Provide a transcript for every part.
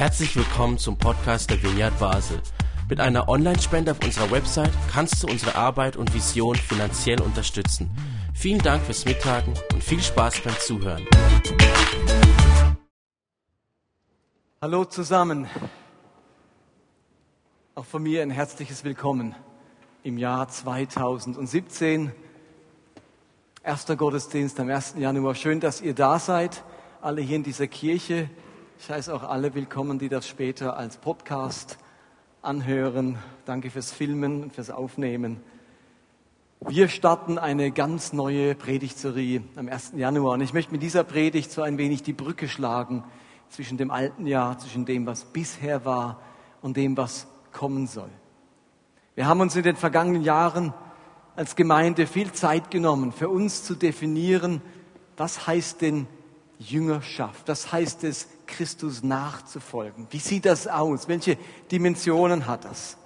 Herzlich willkommen zum Podcast der Vineyard Basel. Mit einer Online-Spende auf unserer Website kannst du unsere Arbeit und Vision finanziell unterstützen. Vielen Dank fürs Mittagen und viel Spaß beim Zuhören. Hallo zusammen. Auch von mir ein herzliches Willkommen im Jahr 2017. Erster Gottesdienst am 1. Januar. Schön, dass ihr da seid, alle hier in dieser Kirche. Ich heiße auch alle willkommen, die das später als Podcast anhören. Danke fürs Filmen und fürs Aufnehmen. Wir starten eine ganz neue Predigtserie am 1. Januar. Und ich möchte mit dieser Predigt so ein wenig die Brücke schlagen zwischen dem alten Jahr, zwischen dem, was bisher war und dem, was kommen soll. Wir haben uns in den vergangenen Jahren als Gemeinde viel Zeit genommen, für uns zu definieren, was heißt denn Jüngerschaft? Was heißt es, Christus nachzufolgen? Wie sieht das aus? Welche Dimensionen hat das?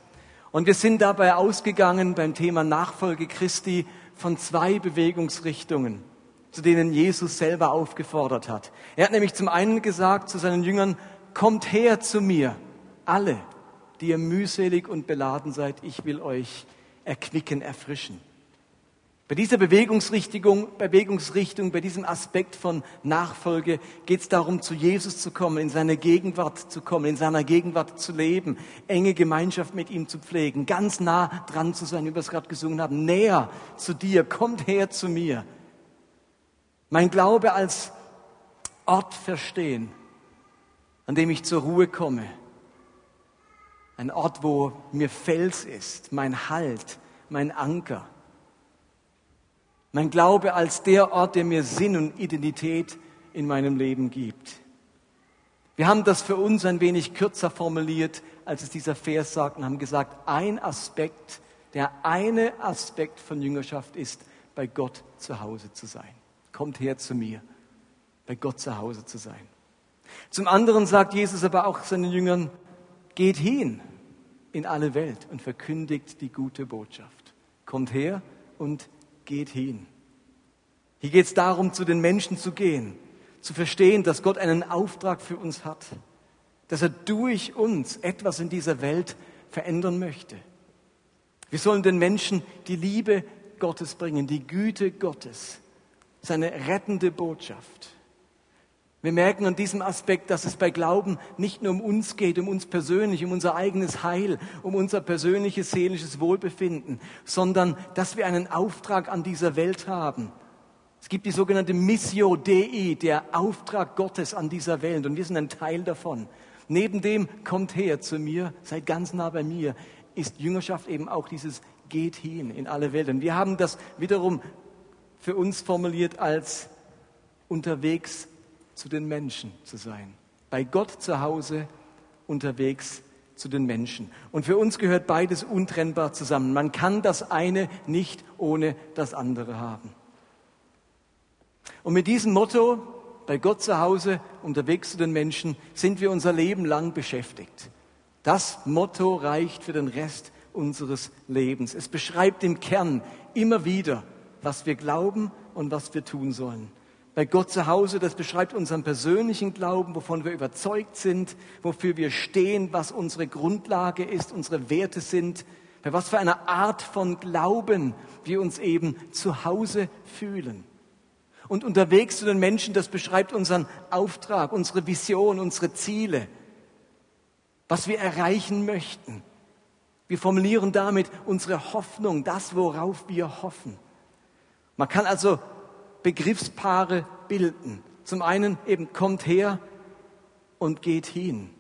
Und wir sind dabei ausgegangen beim Thema Nachfolge Christi von zwei Bewegungsrichtungen, zu denen Jesus selber aufgefordert hat. Er hat nämlich zum einen gesagt zu seinen Jüngern, kommt her zu mir, alle, die ihr mühselig und beladen seid, ich will euch erquicken, erfrischen. Bei dieser Bewegungsrichtung, Bewegungsrichtung, bei diesem Aspekt von Nachfolge geht es darum, zu Jesus zu kommen, in seine Gegenwart zu kommen, in seiner Gegenwart zu leben, enge Gemeinschaft mit ihm zu pflegen, ganz nah dran zu sein, wie wir es gerade gesungen haben, näher zu dir, kommt her zu mir. Mein Glaube als Ort verstehen, an dem ich zur Ruhe komme, ein Ort, wo mir Fels ist, mein Halt, mein Anker. Mein Glaube als der Ort, der mir Sinn und Identität in meinem Leben gibt. Wir haben das für uns ein wenig kürzer formuliert, als es dieser Vers sagt, und haben gesagt, ein Aspekt, der eine Aspekt von Jüngerschaft ist, bei Gott zu Hause zu sein. Kommt her zu mir, bei Gott zu Hause zu sein. Zum anderen sagt Jesus aber auch seinen Jüngern, geht hin in alle Welt und verkündigt die gute Botschaft. Kommt her und geht hin. Hier geht es darum, zu den Menschen zu gehen, zu verstehen, dass Gott einen Auftrag für uns hat, dass er durch uns etwas in dieser Welt verändern möchte. Wir sollen den Menschen die Liebe Gottes bringen, die Güte Gottes, seine rettende Botschaft. Wir merken an diesem Aspekt, dass es bei Glauben nicht nur um uns geht, um uns persönlich, um unser eigenes Heil, um unser persönliches seelisches Wohlbefinden, sondern dass wir einen Auftrag an dieser Welt haben. Es gibt die sogenannte Missio Dei, der Auftrag Gottes an dieser Welt und wir sind ein Teil davon. Neben dem kommt her zu mir, seid ganz nah bei mir, ist Jüngerschaft eben auch dieses geht hin in alle Welt. Und wir haben das wiederum für uns formuliert als unterwegs zu den Menschen zu sein. Bei Gott zu Hause, unterwegs zu den Menschen. Und für uns gehört beides untrennbar zusammen. Man kann das eine nicht ohne das andere haben. Und mit diesem Motto, bei Gott zu Hause, unterwegs zu den Menschen, sind wir unser Leben lang beschäftigt. Das Motto reicht für den Rest unseres Lebens. Es beschreibt im Kern immer wieder, was wir glauben und was wir tun sollen bei Gott zu Hause, das beschreibt unseren persönlichen Glauben, wovon wir überzeugt sind, wofür wir stehen, was unsere Grundlage ist, unsere Werte sind, bei was für einer Art von Glauben wir uns eben zu Hause fühlen. Und unterwegs zu den Menschen, das beschreibt unseren Auftrag, unsere Vision, unsere Ziele, was wir erreichen möchten. Wir formulieren damit unsere Hoffnung, das, worauf wir hoffen. Man kann also Begriffspaare bilden. Zum einen eben kommt her und geht hin.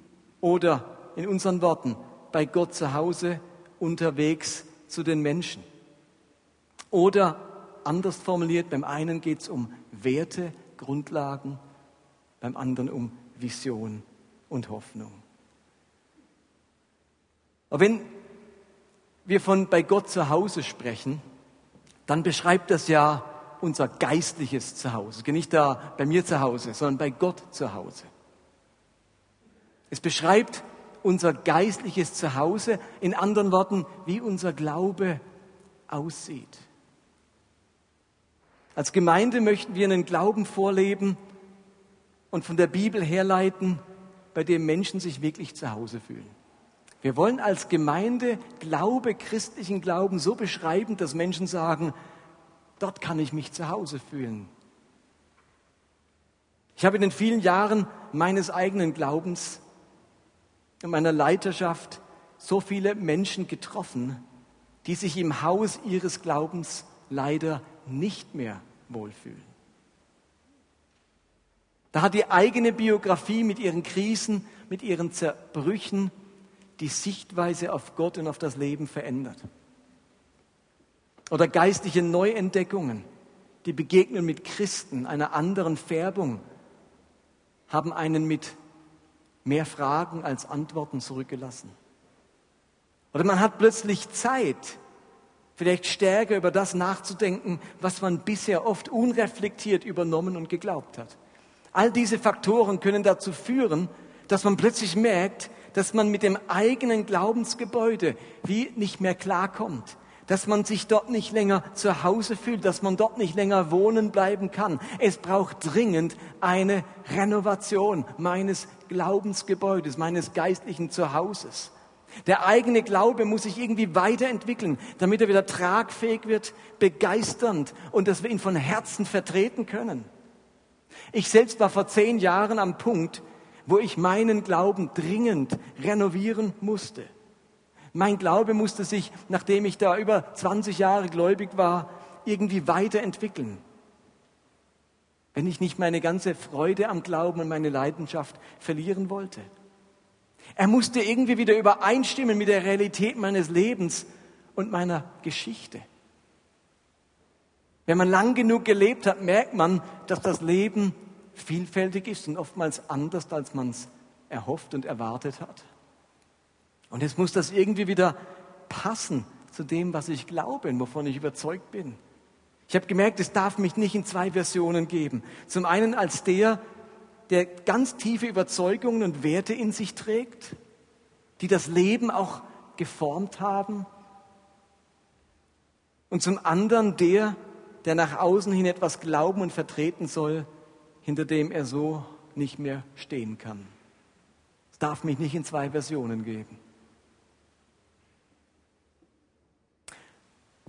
Oder in unseren Worten, bei Gott zu Hause, unterwegs zu den Menschen. Oder anders formuliert, beim einen geht es um Werte, Grundlagen, beim anderen um Vision und Hoffnung. Aber wenn wir von bei Gott zu Hause sprechen, dann beschreibt das ja unser geistliches Zuhause. Nicht da bei mir zu Hause, sondern bei Gott zu Hause. Es beschreibt unser geistliches Zuhause, in anderen Worten, wie unser Glaube aussieht. Als Gemeinde möchten wir einen Glauben vorleben und von der Bibel herleiten, bei dem Menschen sich wirklich zu Hause fühlen. Wir wollen als Gemeinde Glaube, christlichen Glauben so beschreiben, dass Menschen sagen, dort kann ich mich zu Hause fühlen. Ich habe in den vielen Jahren meines eigenen Glaubens und meiner Leiterschaft so viele Menschen getroffen, die sich im Haus ihres Glaubens leider nicht mehr wohlfühlen. Da hat die eigene Biografie mit ihren Krisen, mit ihren Zerbrüchen die Sichtweise auf Gott und auf das Leben verändert. Oder geistliche Neuentdeckungen, die Begegnung mit Christen einer anderen Färbung, haben einen mit mehr Fragen als Antworten zurückgelassen. Oder man hat plötzlich Zeit, vielleicht stärker über das nachzudenken, was man bisher oft unreflektiert übernommen und geglaubt hat. All diese Faktoren können dazu führen, dass man plötzlich merkt, dass man mit dem eigenen Glaubensgebäude wie nicht mehr klarkommt, dass man sich dort nicht länger zu Hause fühlt, dass man dort nicht länger wohnen bleiben kann. Es braucht dringend eine Renovation meines Glaubensgebäudes, meines geistlichen Zuhauses. Der eigene Glaube muss sich irgendwie weiterentwickeln, damit er wieder tragfähig wird, begeisternd und dass wir ihn von Herzen vertreten können. Ich selbst war vor zehn Jahren am Punkt, wo ich meinen Glauben dringend renovieren musste. Mein Glaube musste sich, nachdem ich da über 20 Jahre gläubig war, irgendwie weiterentwickeln. Wenn ich nicht meine ganze Freude am Glauben und meine Leidenschaft verlieren wollte. Er musste irgendwie wieder übereinstimmen mit der Realität meines Lebens und meiner Geschichte. Wenn man lang genug gelebt hat, merkt man, dass das Leben vielfältig ist und oftmals anders, als man es erhofft und erwartet hat. Und jetzt muss das irgendwie wieder passen zu dem, was ich glaube und wovon ich überzeugt bin. Ich habe gemerkt, es darf mich nicht in zwei Versionen geben. Zum einen als der, der ganz tiefe Überzeugungen und Werte in sich trägt, die das Leben auch geformt haben. Und zum anderen der, der nach außen hin etwas glauben und vertreten soll, hinter dem er so nicht mehr stehen kann. Es darf mich nicht in zwei Versionen geben.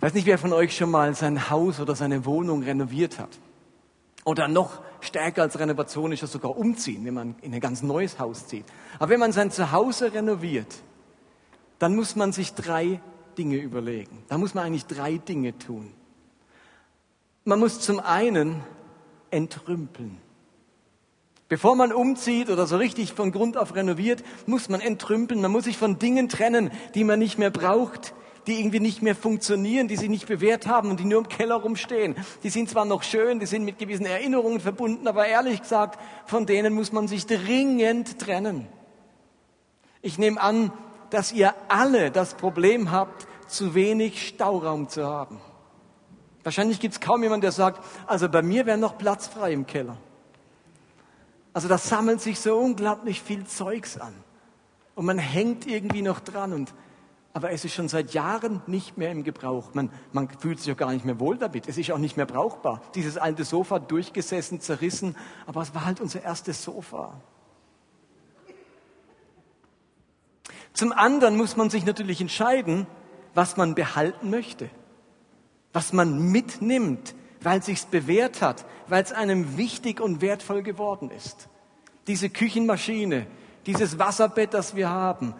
Weiß nicht, wer von euch schon mal sein Haus oder seine Wohnung renoviert hat. Oder noch stärker als Renovation ist es sogar umziehen, wenn man in ein ganz neues Haus zieht. Aber wenn man sein Zuhause renoviert, dann muss man sich drei Dinge überlegen. Da muss man eigentlich drei Dinge tun. Man muss zum einen entrümpeln. Bevor man umzieht oder so richtig von Grund auf renoviert, muss man entrümpeln. Man muss sich von Dingen trennen, die man nicht mehr braucht, die irgendwie nicht mehr funktionieren, die sich nicht bewährt haben und die nur im Keller rumstehen. Die sind zwar noch schön, die sind mit gewissen Erinnerungen verbunden, aber ehrlich gesagt, von denen muss man sich dringend trennen. Ich nehme an, dass ihr alle das Problem habt, zu wenig Stauraum zu haben. Wahrscheinlich gibt es kaum jemanden, der sagt, also bei mir wäre noch Platz frei im Keller. Also da sammelt sich so unglaublich viel Zeugs an. Und man hängt irgendwie noch dran. Und, aber es ist schon seit Jahren nicht mehr im Gebrauch. Man, man fühlt sich auch gar nicht mehr wohl damit. Es ist auch nicht mehr brauchbar. Dieses alte Sofa durchgesessen, zerrissen. Aber es war halt unser erstes Sofa. Zum anderen muss man sich natürlich entscheiden, was man behalten möchte. Was man mitnimmt weil es sich bewährt hat, weil es einem wichtig und wertvoll geworden ist. Diese Küchenmaschine, dieses Wasserbett, das wir haben,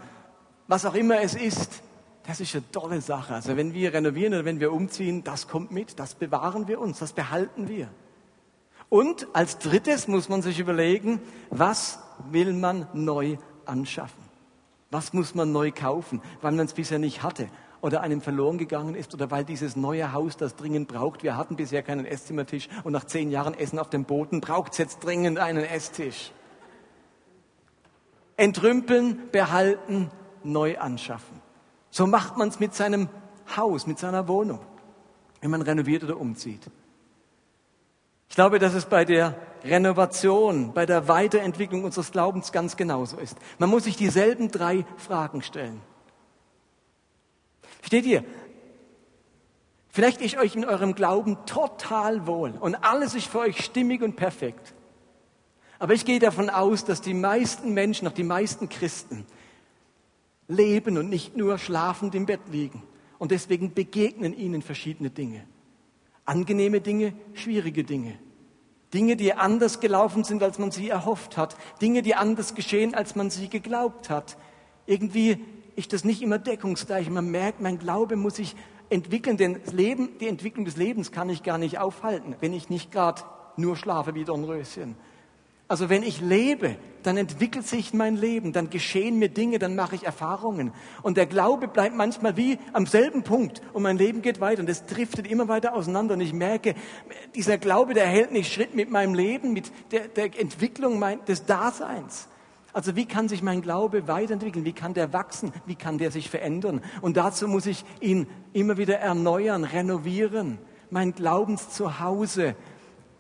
was auch immer es ist, das ist eine tolle Sache. Also wenn wir renovieren oder wenn wir umziehen, das kommt mit, das bewahren wir uns, das behalten wir. Und als drittes muss man sich überlegen, was will man neu anschaffen? Was muss man neu kaufen, weil man es bisher nicht hatte? oder einem verloren gegangen ist oder weil dieses neue Haus das dringend braucht. Wir hatten bisher keinen Esszimmertisch und nach zehn Jahren Essen auf dem Boden braucht es jetzt dringend einen Esstisch. Entrümpeln, behalten, neu anschaffen. So macht man es mit seinem Haus, mit seiner Wohnung, wenn man renoviert oder umzieht. Ich glaube, dass es bei der Renovation, bei der Weiterentwicklung unseres Glaubens ganz genauso ist. Man muss sich dieselben drei Fragen stellen. Steht ihr? Vielleicht ist euch in eurem Glauben total wohl und alles ist für euch stimmig und perfekt. Aber ich gehe davon aus, dass die meisten Menschen, auch die meisten Christen, leben und nicht nur schlafend im Bett liegen. Und deswegen begegnen ihnen verschiedene Dinge. Angenehme Dinge, schwierige Dinge. Dinge, die anders gelaufen sind, als man sie erhofft hat. Dinge, die anders geschehen, als man sie geglaubt hat. Irgendwie ist das nicht immer deckungsgleich. Man merkt, mein Glaube muss sich entwickeln, denn Leben, die Entwicklung des Lebens kann ich gar nicht aufhalten, wenn ich nicht gerade nur schlafe wie Dornröschen. Also wenn ich lebe, dann entwickelt sich mein Leben, dann geschehen mir Dinge, dann mache ich Erfahrungen. Und der Glaube bleibt manchmal wie am selben Punkt und mein Leben geht weiter und es driftet immer weiter auseinander. Und ich merke, dieser Glaube, der hält nicht Schritt mit meinem Leben, mit der, der Entwicklung mein, des Daseins. Also wie kann sich mein Glaube weiterentwickeln? Wie kann der wachsen? Wie kann der sich verändern? Und dazu muss ich ihn immer wieder erneuern, renovieren, mein Glaubenszuhause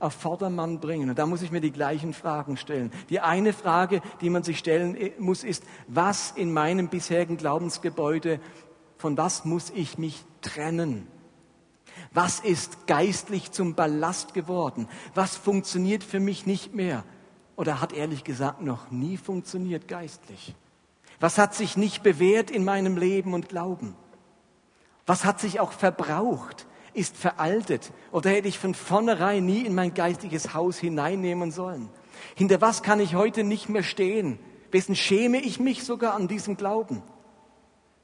auf Vordermann bringen. Und da muss ich mir die gleichen Fragen stellen. Die eine Frage, die man sich stellen muss, ist, was in meinem bisherigen Glaubensgebäude, von was muss ich mich trennen? Was ist geistlich zum Ballast geworden? Was funktioniert für mich nicht mehr? Oder hat ehrlich gesagt noch nie funktioniert geistlich? Was hat sich nicht bewährt in meinem Leben und Glauben? Was hat sich auch verbraucht? Ist veraltet oder hätte ich von vornherein nie in mein geistiges Haus hineinnehmen sollen? Hinter was kann ich heute nicht mehr stehen? Wessen schäme ich mich sogar an diesem Glauben?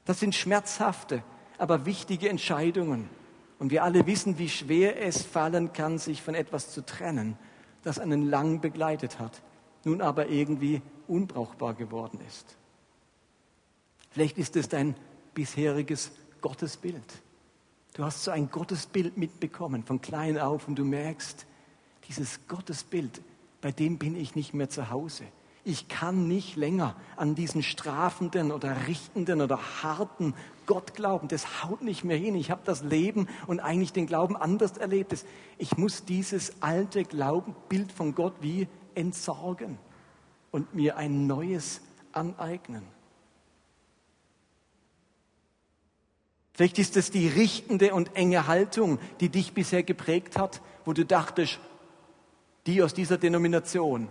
Das sind schmerzhafte, aber wichtige Entscheidungen. Und wir alle wissen, wie schwer es fallen kann, sich von etwas zu trennen, das einen lang begleitet hat, nun aber irgendwie unbrauchbar geworden ist. Vielleicht ist es dein bisheriges Gottesbild. Du hast so ein Gottesbild mitbekommen von klein auf und du merkst, dieses Gottesbild, bei dem bin ich nicht mehr zu Hause. Ich kann nicht länger an diesen strafenden oder richtenden oder harten Gott glauben. Das haut nicht mehr hin. Ich habe das Leben und eigentlich den Glauben anders erlebt. Ich muss dieses alte Glaubenbild von Gott wie entsorgen und mir ein neues aneignen. Vielleicht ist es die richtende und enge Haltung, die dich bisher geprägt hat, wo du dachtest, die aus dieser Denomination,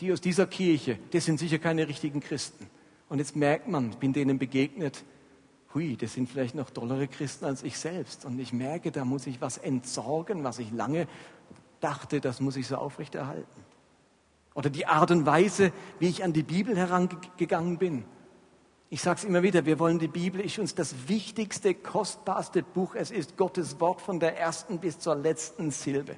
die aus dieser Kirche, das sind sicher keine richtigen Christen. Und jetzt merkt man, ich bin denen begegnet, hui, das sind vielleicht noch dollere Christen als ich selbst. Und ich merke, da muss ich was entsorgen, was ich lange dachte, das muss ich so aufrechterhalten. Oder die Art und Weise, wie ich an die Bibel herangegangen bin. Ich sage es immer wieder, wir wollen die Bibel, ist uns das wichtigste, kostbarste Buch. Es ist Gottes Wort von der ersten bis zur letzten Silbe.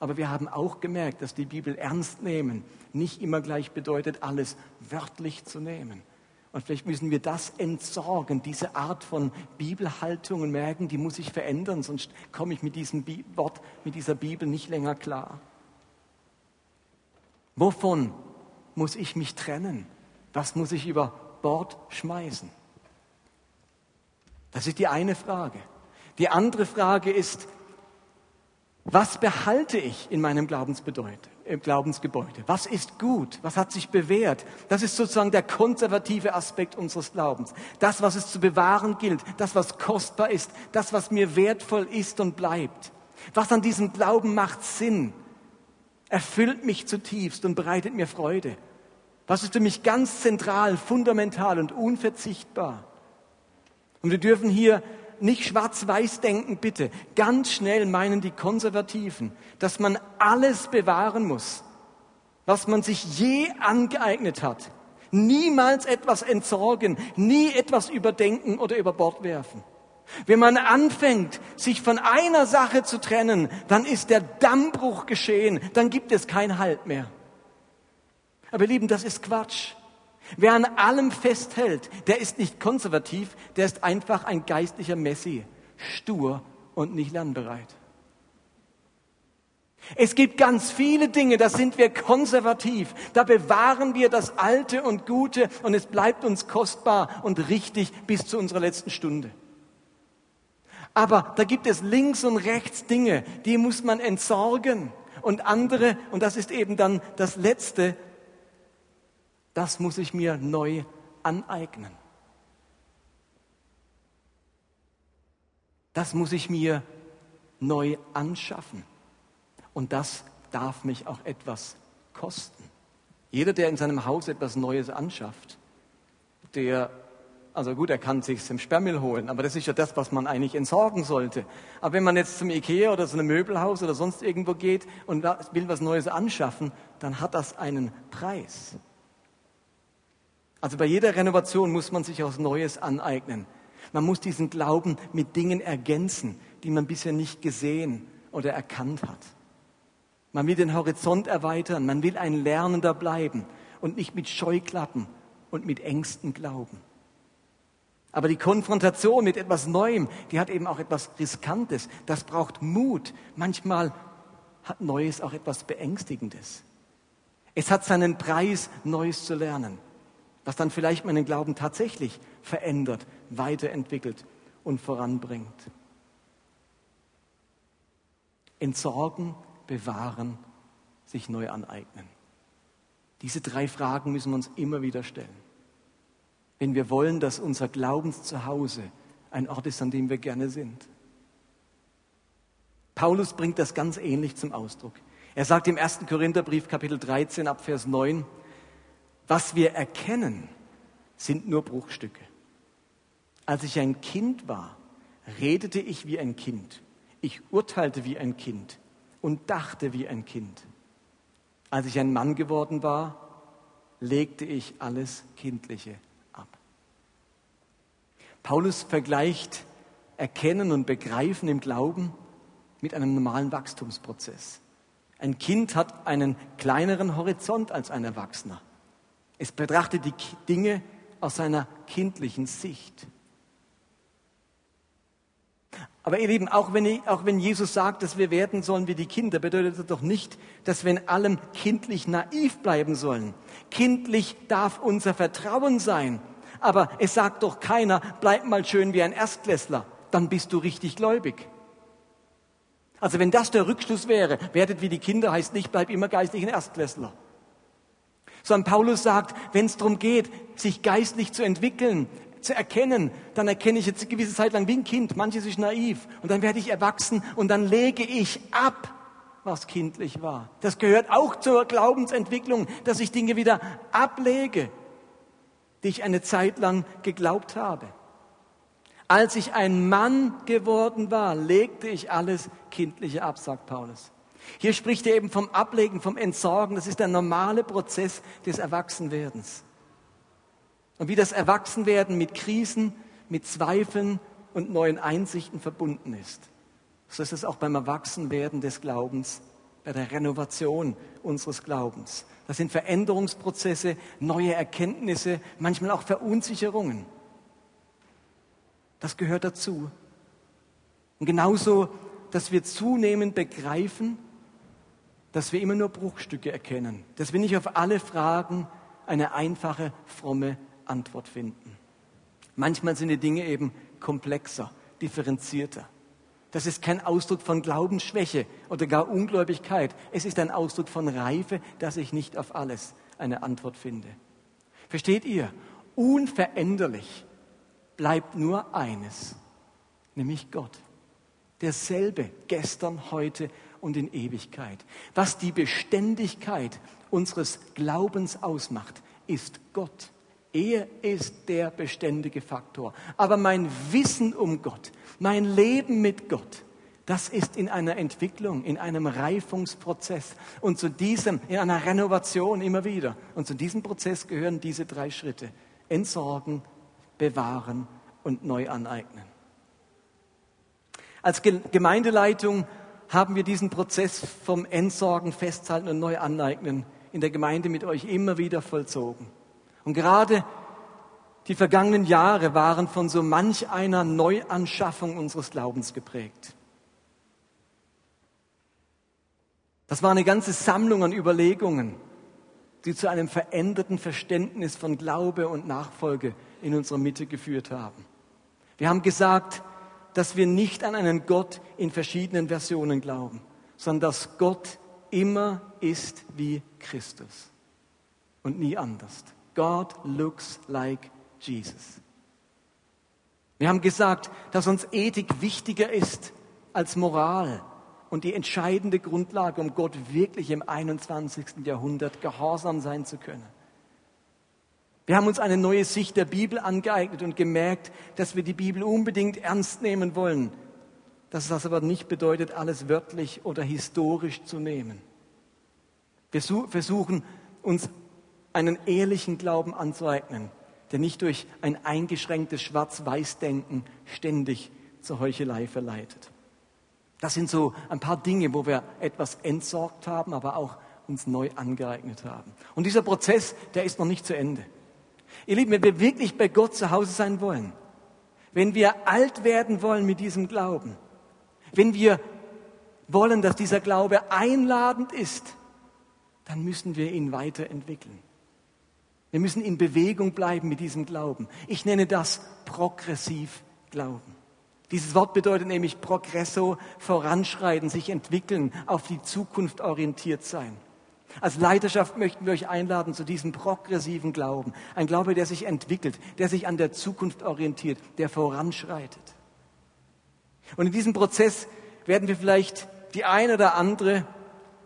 Aber wir haben auch gemerkt, dass die Bibel ernst nehmen nicht immer gleich bedeutet, alles wörtlich zu nehmen. Und vielleicht müssen wir das entsorgen, diese Art von Bibelhaltung und merken, die muss sich verändern, sonst komme ich mit diesem Wort, mit dieser Bibel nicht länger klar. Wovon muss ich mich trennen? Was muss ich über Bord schmeißen? Das ist die eine Frage. Die andere Frage ist, was behalte ich in meinem äh, Glaubensgebäude? Was ist gut? Was hat sich bewährt? Das ist sozusagen der konservative Aspekt unseres Glaubens. Das, was es zu bewahren gilt, das, was kostbar ist, das, was mir wertvoll ist und bleibt. Was an diesem Glauben macht Sinn, erfüllt mich zutiefst und bereitet mir Freude. Was ist für mich ganz zentral, fundamental und unverzichtbar? Und wir dürfen hier nicht schwarz-weiß denken, bitte. Ganz schnell meinen die Konservativen, dass man alles bewahren muss, was man sich je angeeignet hat. Niemals etwas entsorgen, nie etwas überdenken oder über Bord werfen. Wenn man anfängt, sich von einer Sache zu trennen, dann ist der Dammbruch geschehen, dann gibt es kein Halt mehr. Aber ihr Lieben, das ist Quatsch. Wer an allem festhält, der ist nicht konservativ, der ist einfach ein geistlicher Messi, stur und nicht lernbereit. Es gibt ganz viele Dinge, da sind wir konservativ, da bewahren wir das Alte und Gute und es bleibt uns kostbar und richtig bis zu unserer letzten Stunde. Aber da gibt es links und rechts Dinge, die muss man entsorgen und andere, und das ist eben dann das Letzte, das muss ich mir neu aneignen. Das muss ich mir neu anschaffen. Und das darf mich auch etwas kosten. Jeder, der in seinem Haus etwas Neues anschafft, der, also gut, er kann sich im Sperrmüll holen, aber das ist ja das, was man eigentlich entsorgen sollte. Aber wenn man jetzt zum Ikea oder zu einem Möbelhaus oder sonst irgendwo geht und will was Neues anschaffen, dann hat das einen Preis. Also bei jeder Renovation muss man sich was Neues aneignen. Man muss diesen Glauben mit Dingen ergänzen, die man bisher nicht gesehen oder erkannt hat. Man will den Horizont erweitern, man will ein Lernender bleiben und nicht mit Scheuklappen und mit Ängsten glauben. Aber die Konfrontation mit etwas Neuem, die hat eben auch etwas Riskantes. Das braucht Mut. Manchmal hat Neues auch etwas Beängstigendes. Es hat seinen Preis, Neues zu lernen, was dann vielleicht meinen Glauben tatsächlich verändert, weiterentwickelt und voranbringt. Entsorgen bewahren, sich neu aneignen? Diese drei Fragen müssen wir uns immer wieder stellen. Wenn wir wollen, dass unser Glaubenszuhause ein Ort ist, an dem wir gerne sind. Paulus bringt das ganz ähnlich zum Ausdruck. Er sagt im 1. Korintherbrief Kapitel 13 ab Vers 9, was wir erkennen, sind nur Bruchstücke. Als ich ein Kind war, redete ich wie ein Kind. Ich urteilte wie ein Kind und dachte wie ein Kind. Als ich ein Mann geworden war, legte ich alles Kindliche ab. Paulus vergleicht Erkennen und Begreifen im Glauben mit einem normalen Wachstumsprozess. Ein Kind hat einen kleineren Horizont als ein Erwachsener. Es betrachtet die Dinge aus seiner kindlichen Sicht. Aber ihr Lieben, auch wenn, auch wenn Jesus sagt, dass wir werden sollen wie die Kinder, bedeutet das doch nicht, dass wir in allem kindlich naiv bleiben sollen. Kindlich darf unser Vertrauen sein. Aber es sagt doch keiner, bleib mal schön wie ein Erstklässler, dann bist du richtig gläubig. Also wenn das der Rückschluss wäre, werdet wie die Kinder, heißt nicht, bleib immer geistlich ein Erstklässler. Sondern Paulus sagt, wenn es darum geht, sich geistlich zu entwickeln, zu erkennen, dann erkenne ich jetzt eine gewisse Zeit lang wie ein Kind. Manches ist naiv. Und dann werde ich erwachsen und dann lege ich ab, was kindlich war. Das gehört auch zur Glaubensentwicklung, dass ich Dinge wieder ablege, die ich eine Zeit lang geglaubt habe. Als ich ein Mann geworden war, legte ich alles Kindliche ab, sagt Paulus. Hier spricht er eben vom Ablegen, vom Entsorgen. Das ist der normale Prozess des Erwachsenwerdens. Und wie das Erwachsenwerden mit Krisen, mit Zweifeln und neuen Einsichten verbunden ist. So ist es auch beim Erwachsenwerden des Glaubens, bei der Renovation unseres Glaubens. Das sind Veränderungsprozesse, neue Erkenntnisse, manchmal auch Verunsicherungen. Das gehört dazu. Und genauso, dass wir zunehmend begreifen, dass wir immer nur Bruchstücke erkennen, dass wir nicht auf alle Fragen eine einfache, fromme Antwort finden. Manchmal sind die Dinge eben komplexer, differenzierter. Das ist kein Ausdruck von Glaubensschwäche oder gar Ungläubigkeit. Es ist ein Ausdruck von Reife, dass ich nicht auf alles eine Antwort finde. Versteht ihr? Unveränderlich bleibt nur eines, nämlich Gott. Derselbe gestern, heute und in Ewigkeit. Was die Beständigkeit unseres Glaubens ausmacht, ist Gott. Er ist der beständige Faktor. Aber mein Wissen um Gott, mein Leben mit Gott, das ist in einer Entwicklung, in einem Reifungsprozess und zu diesem, in einer Renovation immer wieder. Und zu diesem Prozess gehören diese drei Schritte. Entsorgen, bewahren und neu aneignen. Als Gemeindeleitung haben wir diesen Prozess vom Entsorgen, Festhalten und neu aneignen in der Gemeinde mit euch immer wieder vollzogen. Und gerade die vergangenen Jahre waren von so manch einer Neuanschaffung unseres Glaubens geprägt. Das war eine ganze Sammlung an Überlegungen, die zu einem veränderten Verständnis von Glaube und Nachfolge in unserer Mitte geführt haben. Wir haben gesagt, dass wir nicht an einen Gott in verschiedenen Versionen glauben, sondern dass Gott immer ist wie Christus und nie anders. God looks like Jesus. Wir haben gesagt, dass uns Ethik wichtiger ist als Moral und die entscheidende Grundlage, um Gott wirklich im 21. Jahrhundert gehorsam sein zu können. Wir haben uns eine neue Sicht der Bibel angeeignet und gemerkt, dass wir die Bibel unbedingt ernst nehmen wollen. Dass das aber nicht bedeutet, alles wörtlich oder historisch zu nehmen. Wir versuchen uns einen ehrlichen Glauben anzueignen, der nicht durch ein eingeschränktes Schwarz-Weiß-Denken ständig zur Heuchelei verleitet. Das sind so ein paar Dinge, wo wir etwas entsorgt haben, aber auch uns neu angeeignet haben. Und dieser Prozess, der ist noch nicht zu Ende. Ihr Lieben, wenn wir wirklich bei Gott zu Hause sein wollen, wenn wir alt werden wollen mit diesem Glauben, wenn wir wollen, dass dieser Glaube einladend ist, dann müssen wir ihn weiterentwickeln. Wir müssen in Bewegung bleiben mit diesem Glauben. Ich nenne das progressiv Glauben. Dieses Wort bedeutet nämlich progresso, voranschreiten, sich entwickeln, auf die Zukunft orientiert sein. Als Leiterschaft möchten wir euch einladen zu diesem progressiven Glauben. Ein Glaube, der sich entwickelt, der sich an der Zukunft orientiert, der voranschreitet. Und in diesem Prozess werden wir vielleicht die eine oder andere,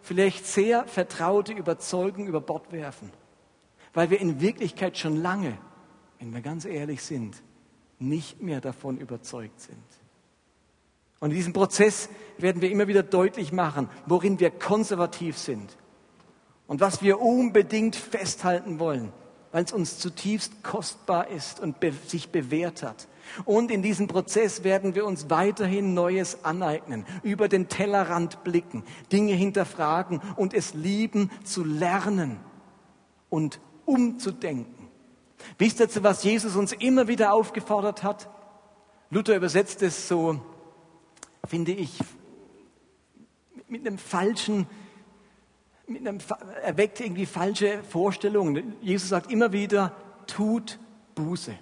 vielleicht sehr vertraute Überzeugung über Bord werfen, weil wir in Wirklichkeit schon lange, wenn wir ganz ehrlich sind, nicht mehr davon überzeugt sind. Und in diesem Prozess werden wir immer wieder deutlich machen, worin wir konservativ sind und was wir unbedingt festhalten wollen, weil es uns zutiefst kostbar ist und be sich bewährt hat. Und in diesem Prozess werden wir uns weiterhin Neues aneignen, über den Tellerrand blicken, Dinge hinterfragen und es lieben zu lernen und umzudenken. Wisst ihr, zu was Jesus uns immer wieder aufgefordert hat? Luther übersetzt es so, finde ich, mit einem falschen einem, erweckt irgendwie falsche Vorstellungen. Jesus sagt immer wieder, tut Buße.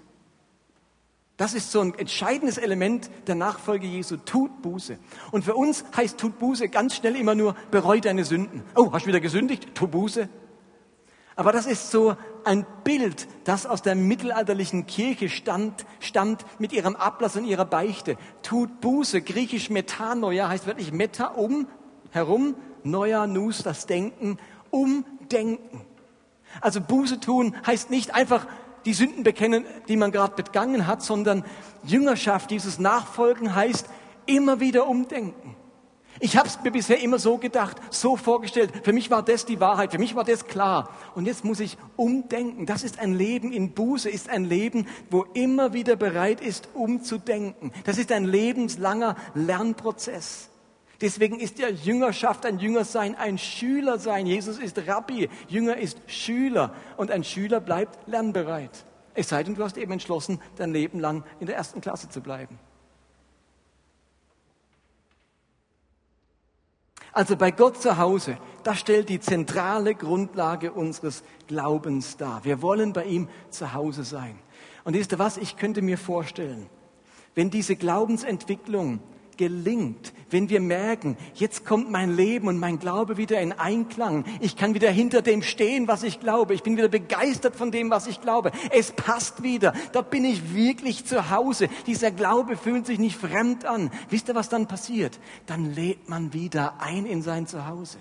Das ist so ein entscheidendes Element der Nachfolge Jesu. Tut Buße. Und für uns heißt tut Buße ganz schnell immer nur, bereu deine Sünden. Oh, hast du wieder gesündigt? Tu Buße. Aber das ist so ein Bild, das aus der mittelalterlichen Kirche stammt, stammt mit ihrem Ablass und ihrer Beichte. Tut Buße, griechisch Metanoia heißt wirklich Meta um, herum, neuer Nus, das Denken, umdenken. Also Buße tun heißt nicht einfach die Sünden bekennen, die man gerade begangen hat, sondern Jüngerschaft, dieses Nachfolgen heißt immer wieder umdenken. Ich habe es mir bisher immer so gedacht, so vorgestellt. Für mich war das die Wahrheit, für mich war das klar. Und jetzt muss ich umdenken. Das ist ein Leben in Buße, ist ein Leben, wo immer wieder bereit ist, umzudenken. Das ist ein lebenslanger Lernprozess. Deswegen ist ja Jüngerschaft, ein Jüngersein, ein Schülersein. Jesus ist Rabbi, Jünger ist Schüler und ein Schüler bleibt lernbereit. Es sei denn, du hast eben entschlossen, dein Leben lang in der ersten Klasse zu bleiben. Also bei Gott zu Hause, das stellt die zentrale Grundlage unseres Glaubens dar. Wir wollen bei ihm zu Hause sein. Und wisst ihr was? Ich könnte mir vorstellen, wenn diese Glaubensentwicklung gelingt, wenn wir merken, jetzt kommt mein Leben und mein Glaube wieder in Einklang. Ich kann wieder hinter dem stehen, was ich glaube. Ich bin wieder begeistert von dem, was ich glaube. Es passt wieder. Da bin ich wirklich zu Hause. Dieser Glaube fühlt sich nicht fremd an. Wisst ihr, was dann passiert? Dann lädt man wieder ein in sein Zuhause.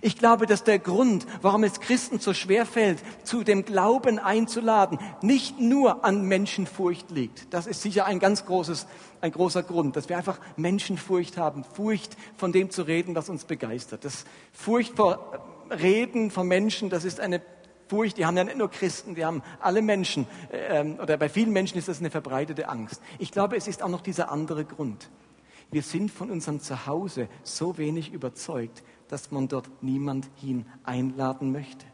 Ich glaube, dass der Grund, warum es Christen so schwer fällt, zu dem Glauben einzuladen, nicht nur an Menschenfurcht liegt. Das ist sicher ein ganz großes, ein großer Grund, dass wir einfach Menschenfurcht haben, Furcht von dem zu reden, was uns begeistert. Das Furcht vor Reden von Menschen, das ist eine Furcht, die haben ja nicht nur Christen, die haben alle Menschen, äh, oder bei vielen Menschen ist das eine verbreitete Angst. Ich glaube, es ist auch noch dieser andere Grund. Wir sind von unserem Zuhause so wenig überzeugt, dass man dort niemand hin einladen möchte.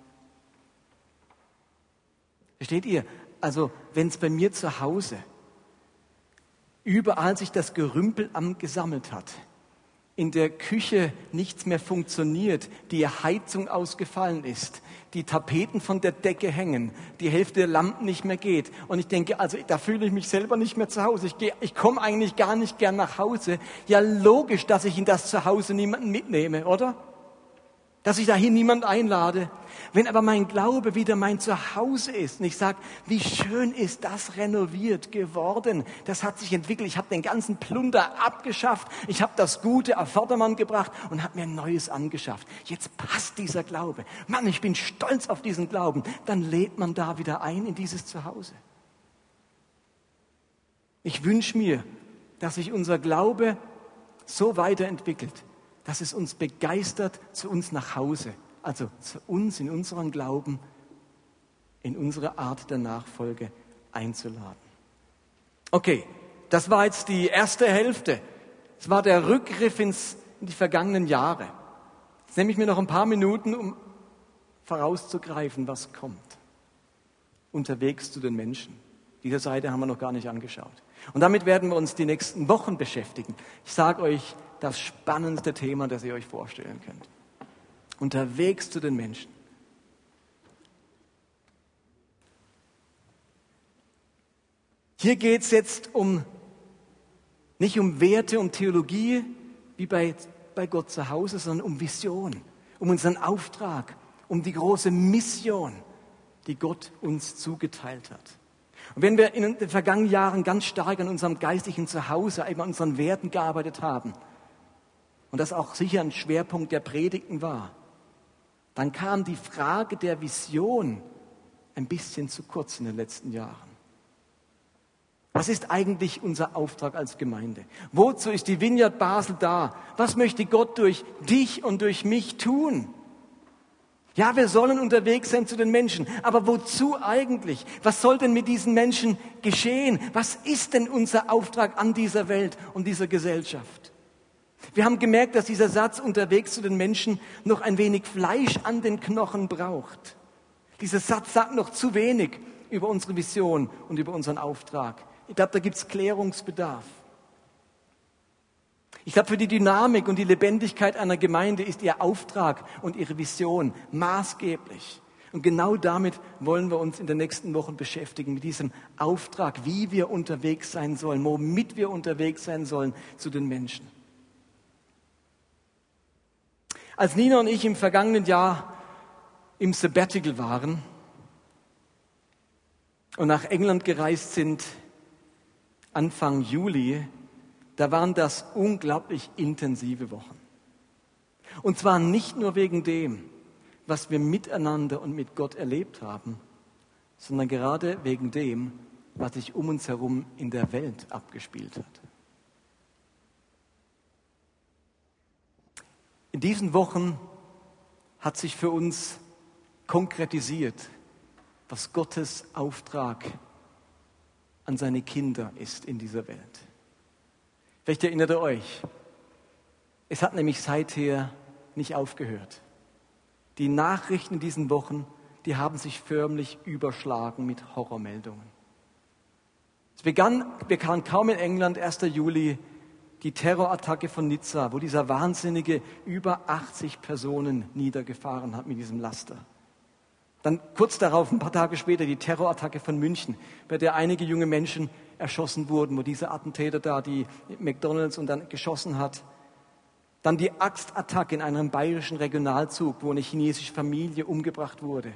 Versteht ihr? Also, wenn es bei mir zu Hause überall sich das Gerümpel angesammelt hat, in der Küche nichts mehr funktioniert, die Heizung ausgefallen ist, die Tapeten von der Decke hängen, die Hälfte der Lampen nicht mehr geht. Und ich denke, also da fühle ich mich selber nicht mehr zu Hause. Ich, gehe, ich komme eigentlich gar nicht gern nach Hause. Ja, logisch, dass ich in das Zuhause niemanden mitnehme, oder? Dass ich dahin niemand einlade. Wenn aber mein Glaube wieder mein Zuhause ist und ich sage, wie schön ist das renoviert geworden, das hat sich entwickelt, ich habe den ganzen Plunder abgeschafft, ich habe das Gute auf Vordermann gebracht und habe mir ein Neues angeschafft. Jetzt passt dieser Glaube. Mann, ich bin stolz auf diesen Glauben. Dann lädt man da wieder ein in dieses Zuhause. Ich wünsche mir, dass sich unser Glaube so weiterentwickelt, dass es uns begeistert zu uns nach Hause, also zu uns in unserem Glauben, in unsere Art der Nachfolge einzuladen. Okay, das war jetzt die erste Hälfte. Es war der Rückgriff ins, in die vergangenen Jahre. Jetzt nehme ich mir noch ein paar Minuten, um vorauszugreifen, was kommt. Unterwegs zu den Menschen. Diese Seite haben wir noch gar nicht angeschaut. Und damit werden wir uns die nächsten Wochen beschäftigen. Ich sage euch das spannendste Thema, das ihr euch vorstellen könnt. Unterwegs zu den Menschen. Hier geht es jetzt um nicht um Werte, um Theologie, wie bei, bei Gott zu Hause, sondern um Vision, um unseren Auftrag, um die große Mission, die Gott uns zugeteilt hat. Und wenn wir in den vergangenen Jahren ganz stark an unserem geistlichen Zuhause, eben an unseren Werten gearbeitet haben, und das auch sicher ein Schwerpunkt der Predigten war, dann kam die Frage der Vision ein bisschen zu kurz in den letzten Jahren. Was ist eigentlich unser Auftrag als Gemeinde? Wozu ist die Vineyard Basel da? Was möchte Gott durch dich und durch mich tun? Ja, wir sollen unterwegs sein zu den Menschen. Aber wozu eigentlich? Was soll denn mit diesen Menschen geschehen? Was ist denn unser Auftrag an dieser Welt und dieser Gesellschaft? Wir haben gemerkt, dass dieser Satz unterwegs zu den Menschen noch ein wenig Fleisch an den Knochen braucht. Dieser Satz sagt noch zu wenig über unsere Vision und über unseren Auftrag. Ich glaube, da gibt es Klärungsbedarf. Ich glaube, für die Dynamik und die Lebendigkeit einer Gemeinde ist ihr Auftrag und ihre Vision maßgeblich. Und genau damit wollen wir uns in den nächsten Wochen beschäftigen, mit diesem Auftrag, wie wir unterwegs sein sollen, womit wir unterwegs sein sollen zu den Menschen. Als Nina und ich im vergangenen Jahr im Sabbatical waren und nach England gereist sind, Anfang Juli, da waren das unglaublich intensive Wochen. Und zwar nicht nur wegen dem, was wir miteinander und mit Gott erlebt haben, sondern gerade wegen dem, was sich um uns herum in der Welt abgespielt hat. In diesen Wochen hat sich für uns konkretisiert, was Gottes Auftrag an seine Kinder ist in dieser Welt. Vielleicht erinnert ihr euch, es hat nämlich seither nicht aufgehört. Die Nachrichten in diesen Wochen, die haben sich förmlich überschlagen mit Horrormeldungen. Es begann, begann kaum in England 1. Juli die Terrorattacke von Nizza, wo dieser Wahnsinnige über 80 Personen niedergefahren hat mit diesem Laster. Dann kurz darauf, ein paar Tage später, die Terrorattacke von München, bei der einige junge Menschen erschossen wurden, wo dieser Attentäter da die McDonalds und dann geschossen hat. Dann die Axtattacke in einem bayerischen Regionalzug, wo eine chinesische Familie umgebracht wurde.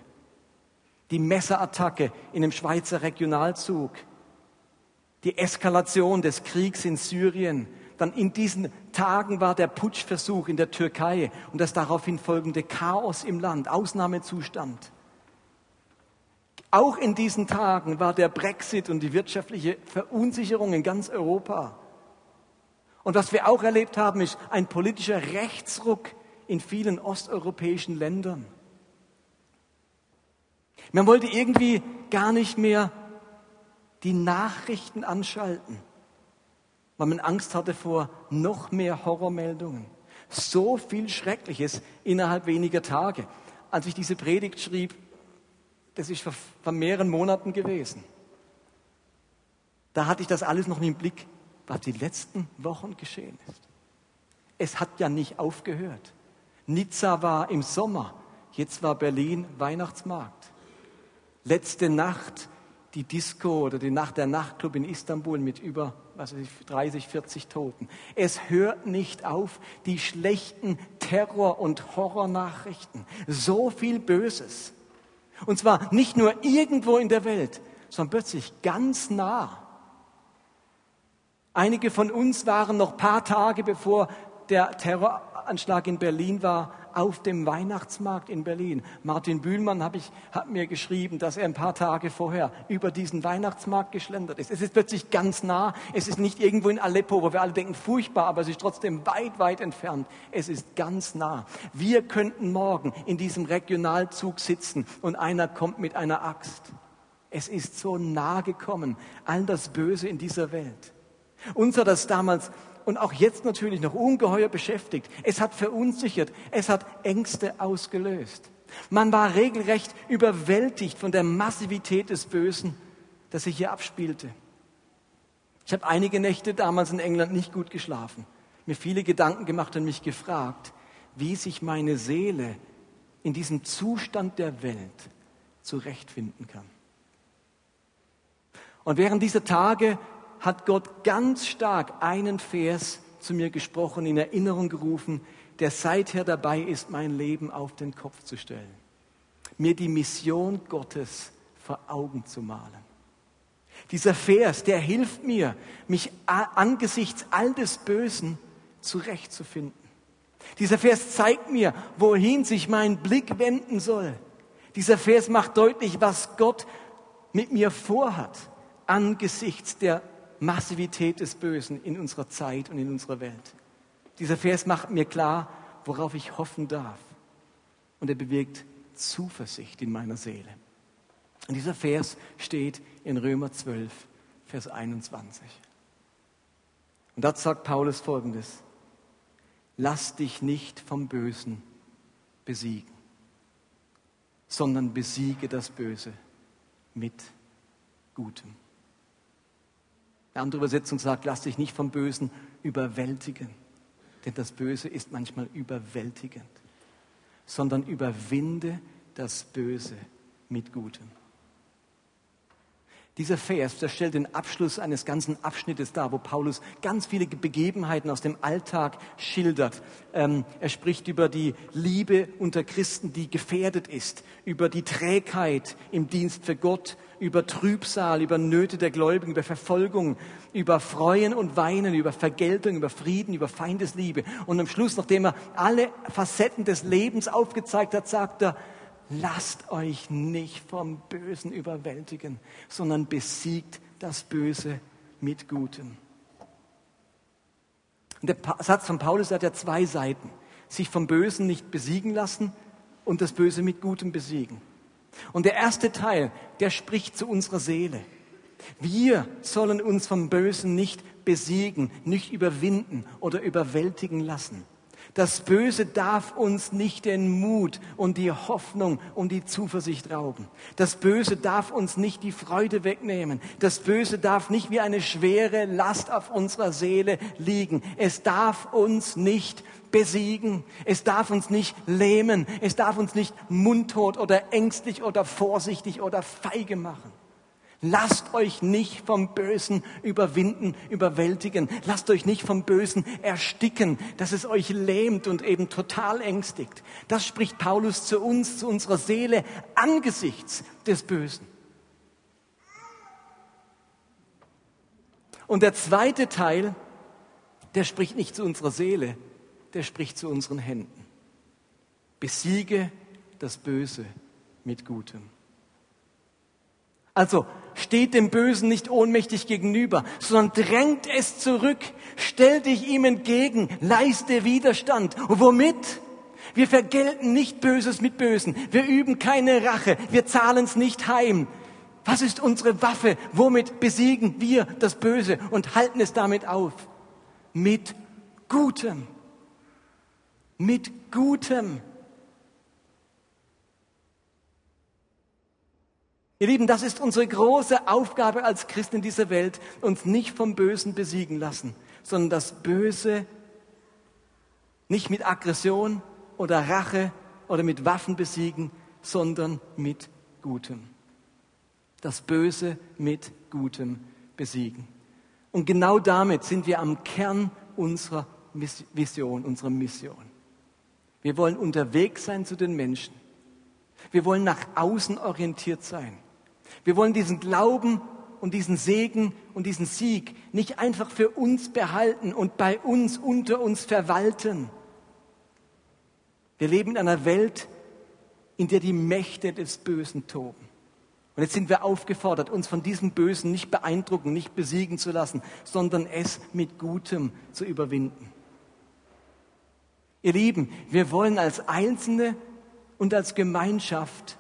Die Messerattacke in einem Schweizer Regionalzug. Die Eskalation des Kriegs in Syrien. Dann in diesen Tagen war der Putschversuch in der Türkei und das daraufhin folgende Chaos im Land, Ausnahmezustand. Auch in diesen Tagen war der Brexit und die wirtschaftliche Verunsicherung in ganz Europa. Und was wir auch erlebt haben, ist ein politischer Rechtsruck in vielen osteuropäischen Ländern. Man wollte irgendwie gar nicht mehr die Nachrichten anschalten, weil man Angst hatte vor noch mehr Horrormeldungen. So viel Schreckliches innerhalb weniger Tage. Als ich diese Predigt schrieb, das ist vor, vor mehreren Monaten gewesen. Da hatte ich das alles noch im Blick, was die letzten Wochen geschehen ist. Es hat ja nicht aufgehört. Nizza war im Sommer, jetzt war Berlin Weihnachtsmarkt. Letzte Nacht die Disco oder die Nacht der Nachtclub in Istanbul mit über was weiß ich, 30, 40 Toten. Es hört nicht auf, die schlechten Terror- und Horrornachrichten. So viel Böses. Und zwar nicht nur irgendwo in der Welt, sondern plötzlich ganz nah. Einige von uns waren noch paar Tage bevor der Terroranschlag in Berlin war, auf dem Weihnachtsmarkt in Berlin. Martin Bühlmann hab ich, hat mir geschrieben, dass er ein paar Tage vorher über diesen Weihnachtsmarkt geschlendert ist. Es ist plötzlich ganz nah. Es ist nicht irgendwo in Aleppo, wo wir alle denken, furchtbar, aber es ist trotzdem weit, weit entfernt. Es ist ganz nah. Wir könnten morgen in diesem Regionalzug sitzen und einer kommt mit einer Axt. Es ist so nah gekommen, all das Böse in dieser Welt. Uns hat das damals und auch jetzt natürlich noch ungeheuer beschäftigt. Es hat verunsichert, es hat Ängste ausgelöst. Man war regelrecht überwältigt von der Massivität des Bösen, das sich hier abspielte. Ich habe einige Nächte damals in England nicht gut geschlafen, mir viele Gedanken gemacht und mich gefragt, wie sich meine Seele in diesem Zustand der Welt zurechtfinden kann. Und während dieser Tage hat Gott ganz stark einen Vers zu mir gesprochen, in Erinnerung gerufen, der seither dabei ist, mein Leben auf den Kopf zu stellen. Mir die Mission Gottes vor Augen zu malen. Dieser Vers, der hilft mir, mich angesichts all des Bösen zurechtzufinden. Dieser Vers zeigt mir, wohin sich mein Blick wenden soll. Dieser Vers macht deutlich, was Gott mit mir vorhat angesichts der Massivität des Bösen in unserer Zeit und in unserer Welt. Dieser Vers macht mir klar, worauf ich hoffen darf. Und er bewirkt Zuversicht in meiner Seele. Und dieser Vers steht in Römer 12, Vers 21. Und dort sagt Paulus folgendes. Lass dich nicht vom Bösen besiegen, sondern besiege das Böse mit Gutem. Eine andere Übersetzung sagt, lass dich nicht vom Bösen überwältigen, denn das Böse ist manchmal überwältigend, sondern überwinde das Böse mit Gutem. Dieser Vers, der stellt den Abschluss eines ganzen Abschnittes dar, wo Paulus ganz viele Begebenheiten aus dem Alltag schildert. Ähm, er spricht über die Liebe unter Christen, die gefährdet ist, über die Trägheit im Dienst für Gott, über Trübsal, über Nöte der Gläubigen, über Verfolgung, über Freuen und Weinen, über Vergeltung, über Frieden, über Feindesliebe. Und am Schluss, nachdem er alle Facetten des Lebens aufgezeigt hat, sagt er, lasst euch nicht vom Bösen überwältigen, sondern besiegt das Böse mit Gutem. Und der Satz von Paulus hat ja zwei Seiten. Sich vom Bösen nicht besiegen lassen und das Böse mit Gutem besiegen. Und der erste Teil, der spricht zu unserer Seele. Wir sollen uns vom Bösen nicht besiegen, nicht überwinden oder überwältigen lassen. Das Böse darf uns nicht den Mut und die Hoffnung und die Zuversicht rauben. Das Böse darf uns nicht die Freude wegnehmen. Das Böse darf nicht wie eine schwere Last auf unserer Seele liegen. Es darf uns nicht besiegen. Es darf uns nicht lähmen. Es darf uns nicht mundtot oder ängstlich oder vorsichtig oder feige machen. Lasst euch nicht vom Bösen überwinden, überwältigen. Lasst euch nicht vom Bösen ersticken, dass es euch lähmt und eben total ängstigt. Das spricht Paulus zu uns, zu unserer Seele angesichts des Bösen. Und der zweite Teil, der spricht nicht zu unserer Seele, der spricht zu unseren Händen. Besiege das Böse mit Gutem. Also steht dem Bösen nicht ohnmächtig gegenüber, sondern drängt es zurück, stell dich ihm entgegen, leiste Widerstand. Und womit? Wir vergelten nicht Böses mit Bösen, wir üben keine Rache, wir zahlen es nicht heim. Was ist unsere Waffe? Womit besiegen wir das Böse und halten es damit auf? Mit Gutem. Mit Gutem. Ihr Lieben, das ist unsere große Aufgabe als Christen in dieser Welt, uns nicht vom Bösen besiegen lassen, sondern das Böse nicht mit Aggression oder Rache oder mit Waffen besiegen, sondern mit Gutem. Das Böse mit Gutem besiegen. Und genau damit sind wir am Kern unserer Vision, unserer Mission. Wir wollen unterwegs sein zu den Menschen. Wir wollen nach außen orientiert sein. Wir wollen diesen Glauben und diesen Segen und diesen Sieg nicht einfach für uns behalten und bei uns unter uns verwalten. Wir leben in einer Welt, in der die Mächte des Bösen toben. Und jetzt sind wir aufgefordert, uns von diesem Bösen nicht beeindrucken, nicht besiegen zu lassen, sondern es mit Gutem zu überwinden. Ihr Lieben, wir wollen als Einzelne und als Gemeinschaft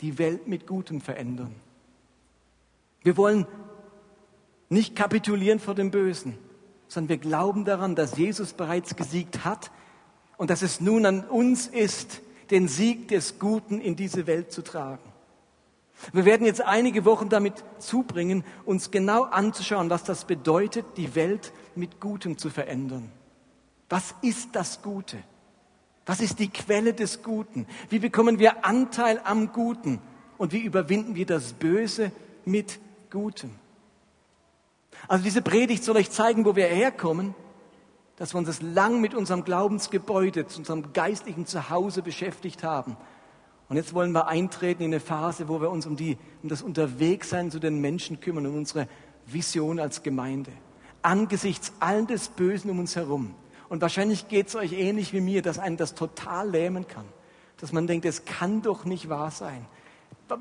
die Welt mit Gutem verändern. Wir wollen nicht kapitulieren vor dem Bösen, sondern wir glauben daran, dass Jesus bereits gesiegt hat und dass es nun an uns ist, den Sieg des Guten in diese Welt zu tragen. Wir werden jetzt einige Wochen damit zubringen, uns genau anzuschauen, was das bedeutet, die Welt mit Gutem zu verändern. Was ist das Gute? Was ist die Quelle des Guten? Wie bekommen wir Anteil am Guten? Und wie überwinden wir das Böse mit Gutem? Also diese Predigt soll euch zeigen, wo wir herkommen, dass wir uns das lang mit unserem Glaubensgebäude, zu unserem geistlichen Zuhause beschäftigt haben und jetzt wollen wir eintreten in eine Phase, wo wir uns um, die, um das Unterwegssein zu den Menschen kümmern und unsere Vision als Gemeinde. Angesichts all des Bösen um uns herum. Und wahrscheinlich geht es euch ähnlich wie mir, dass einen das total lähmen kann. Dass man denkt, es kann doch nicht wahr sein.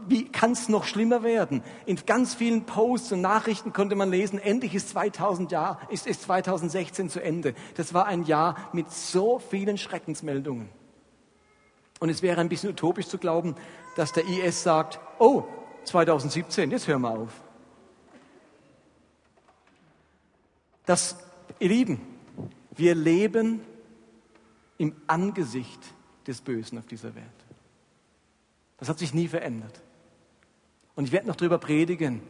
Wie kann es noch schlimmer werden? In ganz vielen Posts und Nachrichten konnte man lesen, endlich ist, 2000 Jahr, ist, ist 2016 zu Ende. Das war ein Jahr mit so vielen Schreckensmeldungen. Und es wäre ein bisschen utopisch zu glauben, dass der IS sagt, oh, 2017, jetzt hören wir auf. Das, ihr Lieben, wir leben im Angesicht des Bösen auf dieser Welt. Das hat sich nie verändert. Und ich werde noch darüber predigen,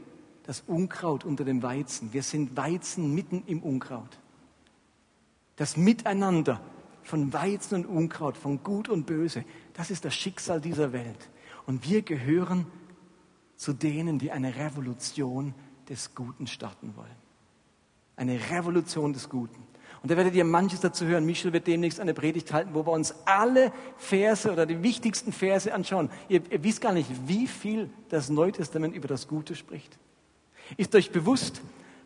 das Unkraut unter dem Weizen. Wir sind Weizen mitten im Unkraut. Das Miteinander von Weizen und Unkraut, von Gut und Böse. Das ist das Schicksal dieser Welt. Und wir gehören zu denen, die eine Revolution des Guten starten wollen. Eine Revolution des Guten. Und da werdet ihr manches dazu hören. Michel wird demnächst eine Predigt halten, wo wir uns alle Verse oder die wichtigsten Verse anschauen. Ihr, ihr wisst gar nicht, wie viel das Neue Testament über das Gute spricht. Ist euch bewusst,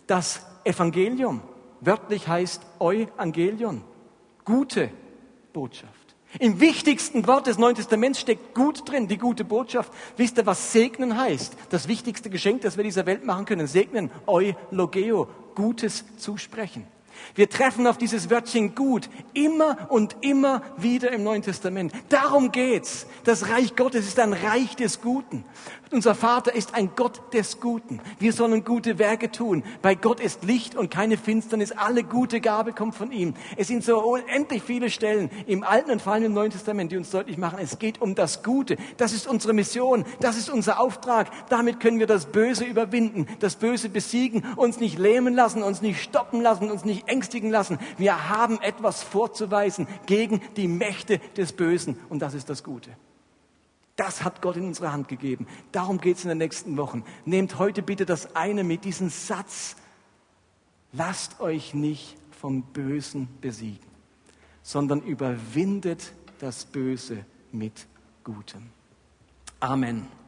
dass Evangelium wörtlich heißt Euangelion gute Botschaft. Im wichtigsten Wort des Neuen Testaments steckt gut drin, die gute Botschaft. Wisst ihr, was segnen heißt? Das wichtigste Geschenk, das wir dieser Welt machen können. Segnen, eulogeo, Gutes zusprechen. Wir treffen auf dieses Wörtchen gut immer und immer wieder im Neuen Testament. Darum geht's. Das Reich Gottes ist ein Reich des Guten. Unser Vater ist ein Gott des Guten. Wir sollen gute Werke tun. Bei Gott ist Licht und keine Finsternis. Alle gute Gabe kommt von ihm. Es sind so unendlich viele Stellen im Alten und vor allem im Neuen Testament, die uns deutlich machen, es geht um das Gute. Das ist unsere Mission. Das ist unser Auftrag. Damit können wir das Böse überwinden, das Böse besiegen, uns nicht lähmen lassen, uns nicht stoppen lassen, uns nicht ängstigen lassen. Wir haben etwas vorzuweisen gegen die Mächte des Bösen und das ist das Gute. Das hat Gott in unsere Hand gegeben. Darum geht es in den nächsten Wochen. Nehmt heute bitte das eine mit, diesem Satz. Lasst euch nicht vom Bösen besiegen, sondern überwindet das Böse mit Gutem. Amen.